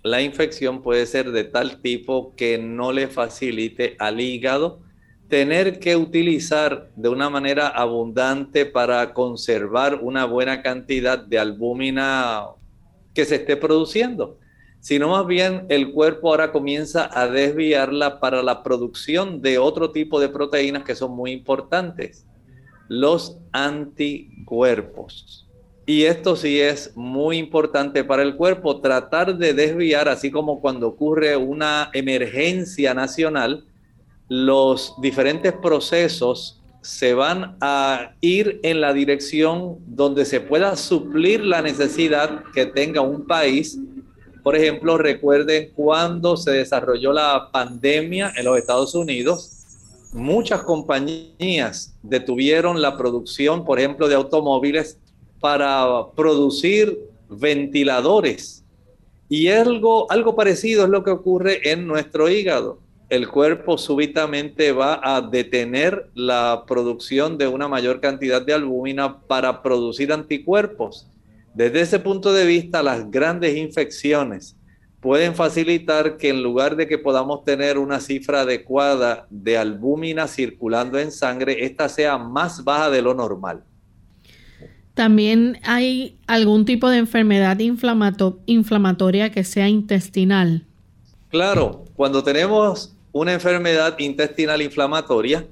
la infección puede ser de tal tipo que no le facilite al hígado tener que utilizar de una manera abundante para conservar una buena cantidad de albúmina que se esté produciendo, sino más bien el cuerpo ahora comienza a desviarla para la producción de otro tipo de proteínas que son muy importantes, los anticuerpos. Y esto sí es muy importante para el cuerpo, tratar de desviar, así como cuando ocurre una emergencia nacional, los diferentes procesos se van a ir en la dirección donde se pueda suplir la necesidad que tenga un país. Por ejemplo, recuerden cuando se desarrolló la pandemia en los Estados Unidos, muchas compañías detuvieron la producción, por ejemplo, de automóviles para producir ventiladores. Y algo, algo parecido es lo que ocurre en nuestro hígado. El cuerpo súbitamente va a detener la producción de una mayor cantidad de albúmina para producir anticuerpos. Desde ese punto de vista, las grandes infecciones pueden facilitar que en lugar de que podamos tener una cifra adecuada de albúmina circulando en sangre, esta sea más baja de lo normal. También hay algún tipo de enfermedad inflamatoria que sea intestinal. Claro, cuando tenemos una enfermedad intestinal inflamatoria,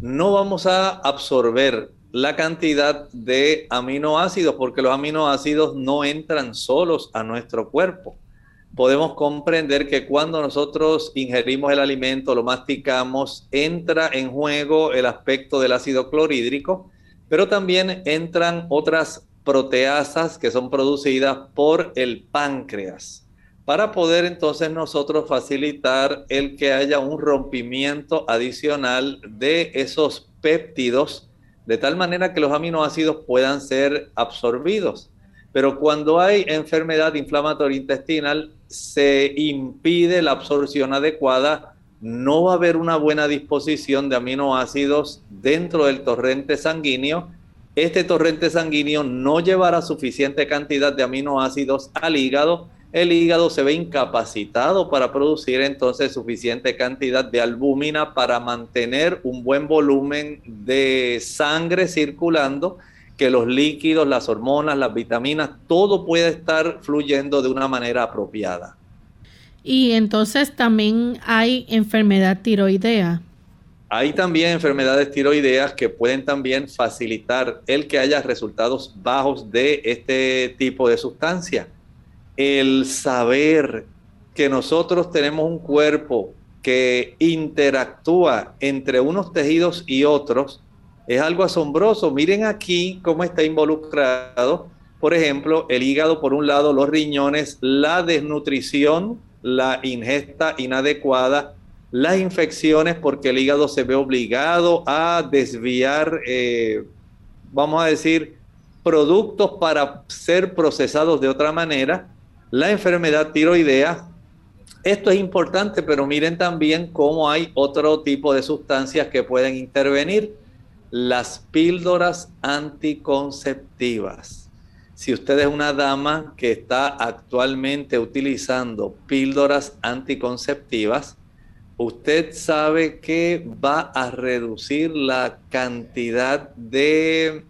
no vamos a absorber la cantidad de aminoácidos porque los aminoácidos no entran solos a nuestro cuerpo. Podemos comprender que cuando nosotros ingerimos el alimento, lo masticamos, entra en juego el aspecto del ácido clorhídrico pero también entran otras proteasas que son producidas por el páncreas para poder entonces nosotros facilitar el que haya un rompimiento adicional de esos péptidos de tal manera que los aminoácidos puedan ser absorbidos. Pero cuando hay enfermedad inflamatoria intestinal, se impide la absorción adecuada no va a haber una buena disposición de aminoácidos dentro del torrente sanguíneo. Este torrente sanguíneo no llevará suficiente cantidad de aminoácidos al hígado. El hígado se ve incapacitado para producir entonces suficiente cantidad de albúmina para mantener un buen volumen de sangre circulando, que los líquidos, las hormonas, las vitaminas, todo pueda estar fluyendo de una manera apropiada. Y entonces también hay enfermedad tiroidea. Hay también enfermedades tiroideas que pueden también facilitar el que haya resultados bajos de este tipo de sustancia. El saber que nosotros tenemos un cuerpo que interactúa entre unos tejidos y otros es algo asombroso. Miren aquí cómo está involucrado, por ejemplo, el hígado por un lado, los riñones, la desnutrición la ingesta inadecuada las infecciones porque el hígado se ve obligado a desviar, eh, vamos a decir, productos para ser procesados de otra manera, la enfermedad tiroidea. Esto es importante, pero miren también cómo hay otro tipo de sustancias que pueden intervenir. Las píldoras anticonceptivas. Si usted es una dama que está actualmente utilizando píldoras anticonceptivas, usted sabe que va a reducir la cantidad de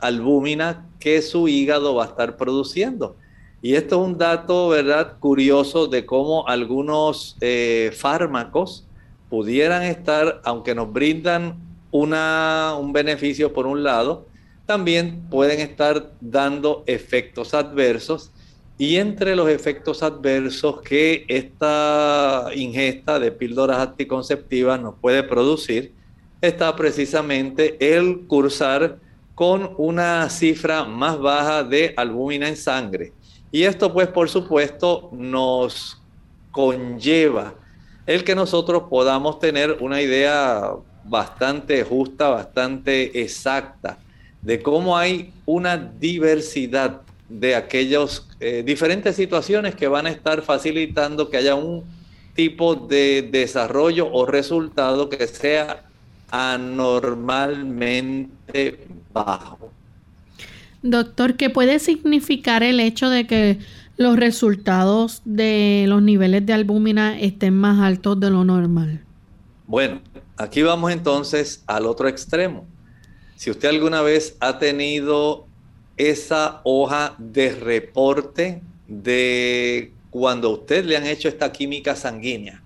albúmina que su hígado va a estar produciendo. Y esto es un dato, ¿verdad?, curioso de cómo algunos eh, fármacos pudieran estar, aunque nos brindan un beneficio por un lado, también pueden estar dando efectos adversos. Y entre los efectos adversos que esta ingesta de píldoras anticonceptivas nos puede producir, está precisamente el cursar con una cifra más baja de albúmina en sangre. Y esto pues por supuesto nos conlleva el que nosotros podamos tener una idea bastante justa, bastante exacta de cómo hay una diversidad de aquellas eh, diferentes situaciones que van a estar facilitando que haya un tipo de desarrollo o resultado que sea anormalmente bajo. Doctor, ¿qué puede significar el hecho de que los resultados de los niveles de albúmina estén más altos de lo normal? Bueno, aquí vamos entonces al otro extremo. Si usted alguna vez ha tenido esa hoja de reporte de cuando usted le han hecho esta química sanguínea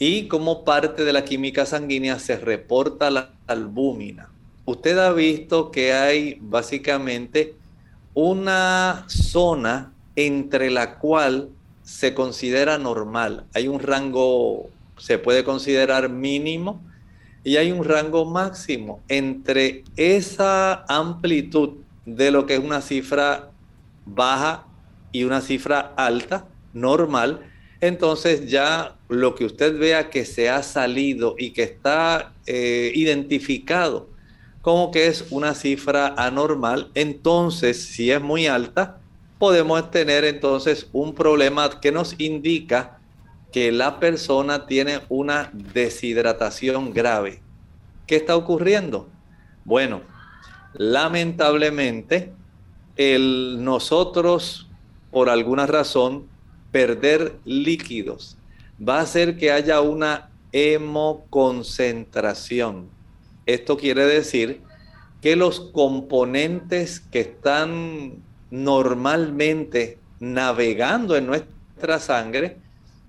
y como parte de la química sanguínea se reporta la albúmina usted ha visto que hay básicamente una zona entre la cual se considera normal. Hay un rango, se puede considerar mínimo, y hay un rango máximo entre esa amplitud de lo que es una cifra baja y una cifra alta, normal. Entonces ya lo que usted vea que se ha salido y que está eh, identificado como que es una cifra anormal, entonces si es muy alta, podemos tener entonces un problema que nos indica que la persona tiene una deshidratación grave. ¿Qué está ocurriendo? Bueno, lamentablemente, el nosotros, por alguna razón, perder líquidos va a hacer que haya una hemoconcentración. Esto quiere decir que los componentes que están normalmente navegando en nuestra sangre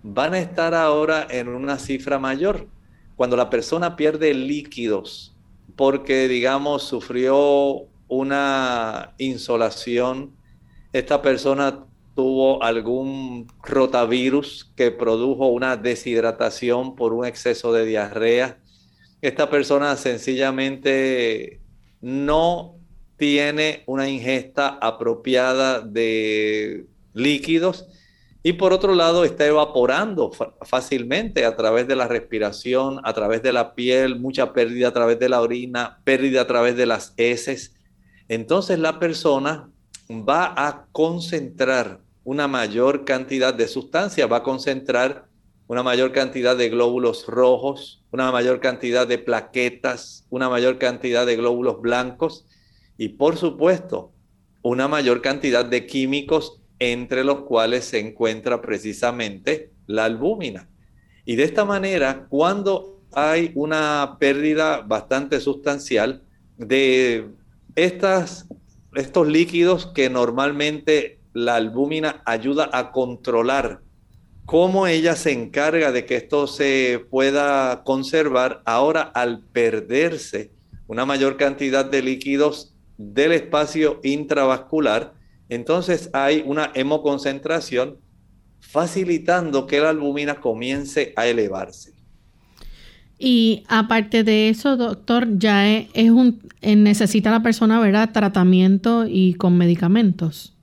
van a estar ahora en una cifra mayor. Cuando la persona pierde líquidos porque, digamos, sufrió una insolación, esta persona tuvo algún rotavirus que produjo una deshidratación por un exceso de diarrea, esta persona sencillamente no tiene una ingesta apropiada de líquidos y por otro lado está evaporando fácilmente a través de la respiración, a través de la piel, mucha pérdida a través de la orina, pérdida a través de las heces. Entonces la persona va a concentrar una mayor cantidad de sustancia, va a concentrar una mayor cantidad de glóbulos rojos, una mayor cantidad de plaquetas, una mayor cantidad de glóbulos blancos y por supuesto una mayor cantidad de químicos entre los cuales se encuentra precisamente la albúmina. Y de esta manera, cuando hay una pérdida bastante sustancial de estas, estos líquidos que normalmente la albúmina ayuda a controlar cómo ella se encarga de que esto se pueda conservar ahora al perderse una mayor cantidad de líquidos del espacio intravascular, entonces hay una hemoconcentración facilitando que la albúmina comience a elevarse. Y aparte de eso, doctor, ya es, un eh, necesita la persona, ¿verdad? Tratamiento y con medicamentos.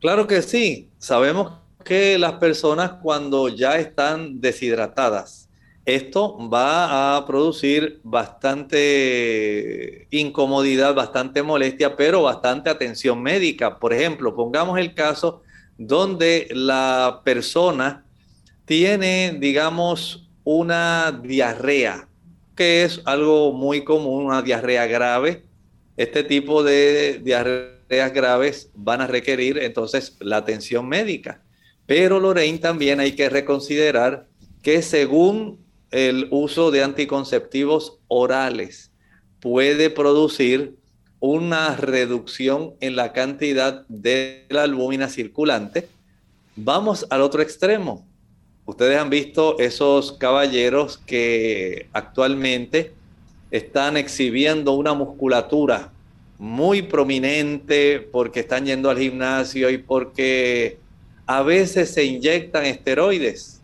Claro que sí. Sabemos que las personas cuando ya están deshidratadas esto va a producir bastante incomodidad, bastante molestia, pero bastante atención médica. Por ejemplo, pongamos el caso donde la persona tiene, digamos, una diarrea, que es algo muy común, una diarrea grave. Este tipo de diarreas graves van a requerir entonces la atención médica. Pero Lorraine también hay que reconsiderar que según el uso de anticonceptivos orales puede producir una reducción en la cantidad de la albúmina circulante. Vamos al otro extremo. Ustedes han visto esos caballeros que actualmente están exhibiendo una musculatura muy prominente porque están yendo al gimnasio y porque a veces se inyectan esteroides.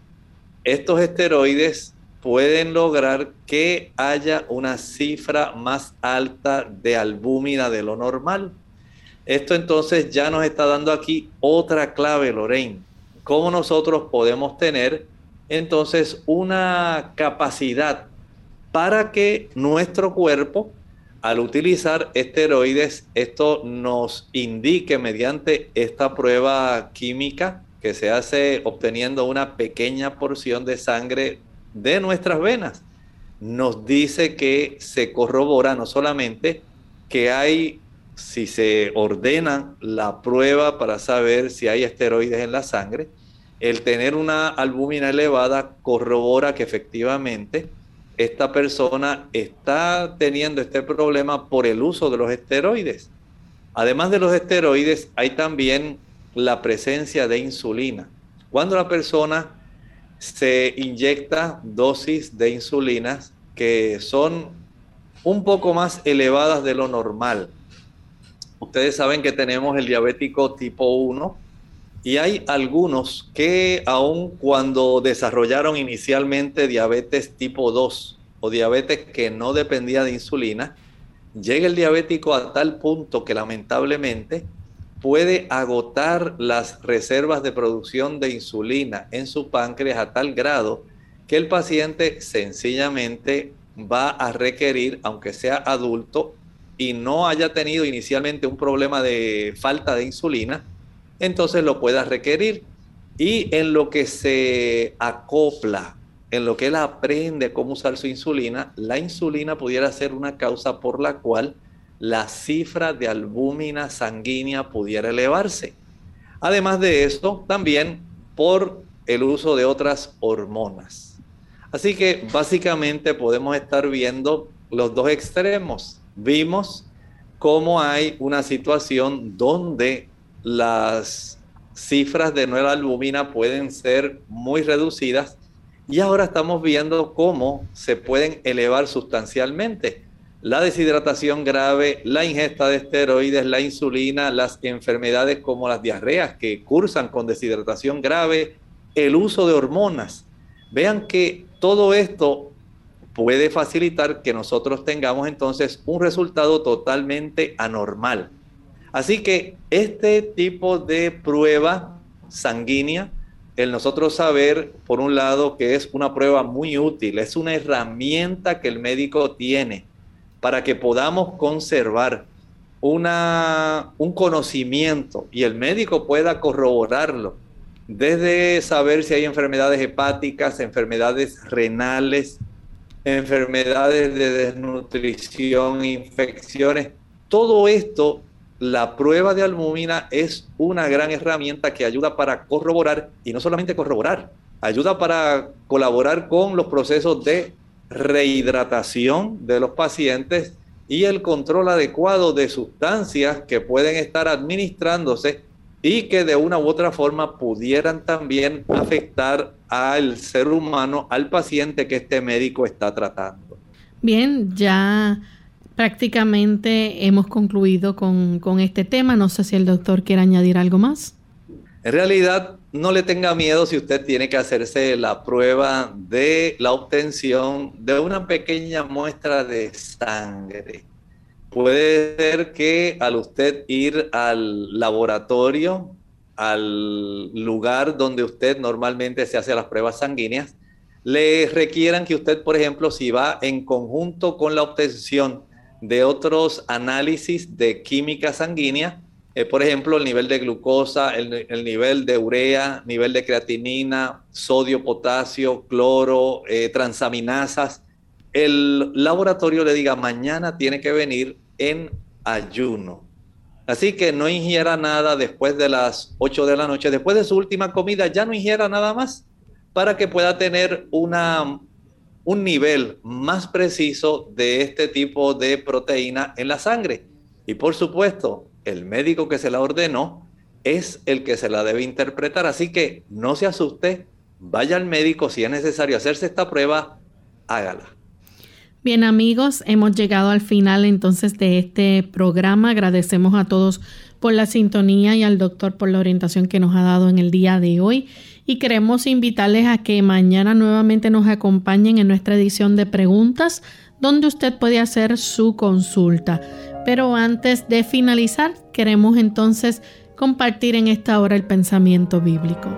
Estos esteroides pueden lograr que haya una cifra más alta de albúmina de lo normal. Esto entonces ya nos está dando aquí otra clave, Lorraine. Cómo nosotros podemos tener entonces una capacidad para que nuestro cuerpo, al utilizar esteroides, esto nos indique mediante esta prueba química que se hace obteniendo una pequeña porción de sangre de nuestras venas. Nos dice que se corrobora no solamente que hay, si se ordena la prueba para saber si hay esteroides en la sangre, el tener una albúmina elevada corrobora que efectivamente esta persona está teniendo este problema por el uso de los esteroides. Además de los esteroides, hay también la presencia de insulina. Cuando la persona se inyecta dosis de insulinas que son un poco más elevadas de lo normal. Ustedes saben que tenemos el diabético tipo 1 y hay algunos que aun cuando desarrollaron inicialmente diabetes tipo 2 o diabetes que no dependía de insulina, llega el diabético a tal punto que lamentablemente puede agotar las reservas de producción de insulina en su páncreas a tal grado que el paciente sencillamente va a requerir, aunque sea adulto y no haya tenido inicialmente un problema de falta de insulina, entonces lo pueda requerir. Y en lo que se acopla, en lo que él aprende cómo usar su insulina, la insulina pudiera ser una causa por la cual la cifra de albúmina sanguínea pudiera elevarse. Además de esto, también por el uso de otras hormonas. Así que básicamente podemos estar viendo los dos extremos. Vimos cómo hay una situación donde las cifras de nueva albúmina pueden ser muy reducidas y ahora estamos viendo cómo se pueden elevar sustancialmente la deshidratación grave, la ingesta de esteroides, la insulina, las enfermedades como las diarreas que cursan con deshidratación grave, el uso de hormonas. Vean que todo esto puede facilitar que nosotros tengamos entonces un resultado totalmente anormal. Así que este tipo de prueba sanguínea, el nosotros saber, por un lado, que es una prueba muy útil, es una herramienta que el médico tiene para que podamos conservar una, un conocimiento y el médico pueda corroborarlo, desde saber si hay enfermedades hepáticas, enfermedades renales, enfermedades de desnutrición, infecciones, todo esto, la prueba de albúmina es una gran herramienta que ayuda para corroborar y no solamente corroborar, ayuda para colaborar con los procesos de rehidratación de los pacientes y el control adecuado de sustancias que pueden estar administrándose y que de una u otra forma pudieran también afectar al ser humano, al paciente que este médico está tratando. Bien, ya prácticamente hemos concluido con, con este tema. No sé si el doctor quiere añadir algo más. En realidad, no le tenga miedo si usted tiene que hacerse la prueba de la obtención de una pequeña muestra de sangre. Puede ser que al usted ir al laboratorio, al lugar donde usted normalmente se hace las pruebas sanguíneas, le requieran que usted, por ejemplo, si va en conjunto con la obtención de otros análisis de química sanguínea, eh, por ejemplo, el nivel de glucosa, el, el, nivel de urea, nivel de creatinina, sodio, potasio, cloro, eh, transaminasas, el laboratorio le diga mañana tiene que venir en ayuno. Así que no ingiera nada después de las 8 de la noche, después de su última comida, ya no ingiera nada más para que pueda tener una, un nivel más preciso de este tipo de proteína en la sangre. Y por supuesto, el médico que se la ordenó es el que se la debe interpretar. Así que no se asuste, vaya al médico si es necesario hacerse esta prueba, hágala. Bien amigos, hemos llegado al final entonces de este programa. Agradecemos a todos por la sintonía y al doctor por la orientación que nos ha dado en el día de hoy. Y queremos invitarles a que mañana nuevamente nos acompañen en nuestra edición de preguntas donde usted puede hacer su consulta. Pero antes de finalizar, queremos entonces compartir en esta hora el pensamiento bíblico.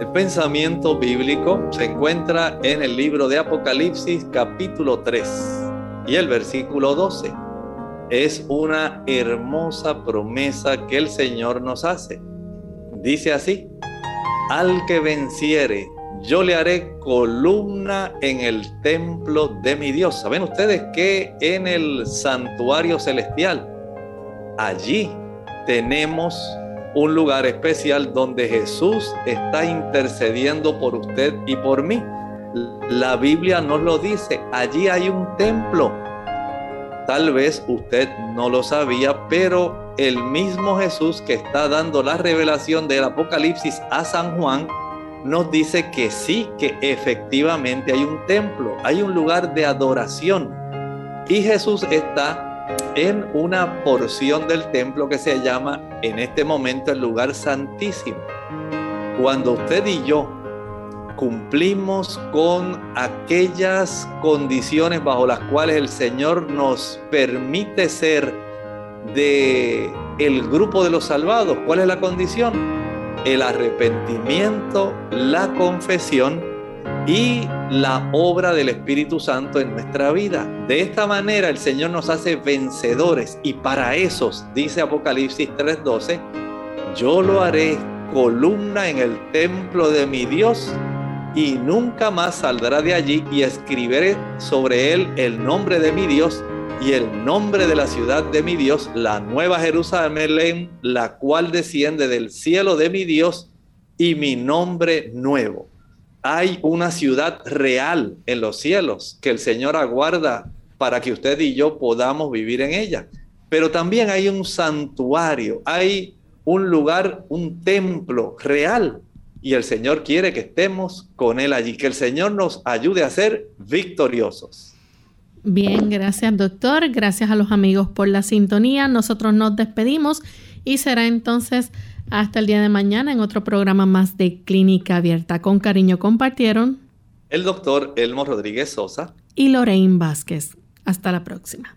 El pensamiento bíblico se encuentra en el libro de Apocalipsis capítulo 3 y el versículo 12. Es una hermosa promesa que el Señor nos hace. Dice así, al que venciere, yo le haré columna en el templo de mi Dios. ¿Saben ustedes que en el santuario celestial, allí tenemos un lugar especial donde Jesús está intercediendo por usted y por mí. La Biblia nos lo dice, allí hay un templo. Tal vez usted no lo sabía, pero el mismo Jesús que está dando la revelación del Apocalipsis a San Juan, nos dice que sí, que efectivamente hay un templo, hay un lugar de adoración. Y Jesús está en una porción del templo que se llama en este momento el lugar santísimo. Cuando usted y yo cumplimos con aquellas condiciones bajo las cuales el Señor nos permite ser de el grupo de los salvados, ¿cuál es la condición? El arrepentimiento, la confesión y la obra del Espíritu Santo en nuestra vida. De esta manera el Señor nos hace vencedores y para esos, dice Apocalipsis 3:12, yo lo haré columna en el templo de mi Dios y nunca más saldrá de allí y escribiré sobre él el nombre de mi Dios y el nombre de la ciudad de mi Dios, la nueva Jerusalén, la cual desciende del cielo de mi Dios y mi nombre nuevo hay una ciudad real en los cielos que el Señor aguarda para que usted y yo podamos vivir en ella. Pero también hay un santuario, hay un lugar, un templo real. Y el Señor quiere que estemos con Él allí, que el Señor nos ayude a ser victoriosos. Bien, gracias doctor, gracias a los amigos por la sintonía. Nosotros nos despedimos y será entonces hasta el día de mañana en otro programa más de Clínica Abierta. Con cariño compartieron el doctor Elmo Rodríguez Sosa y Lorraine Vázquez. Hasta la próxima.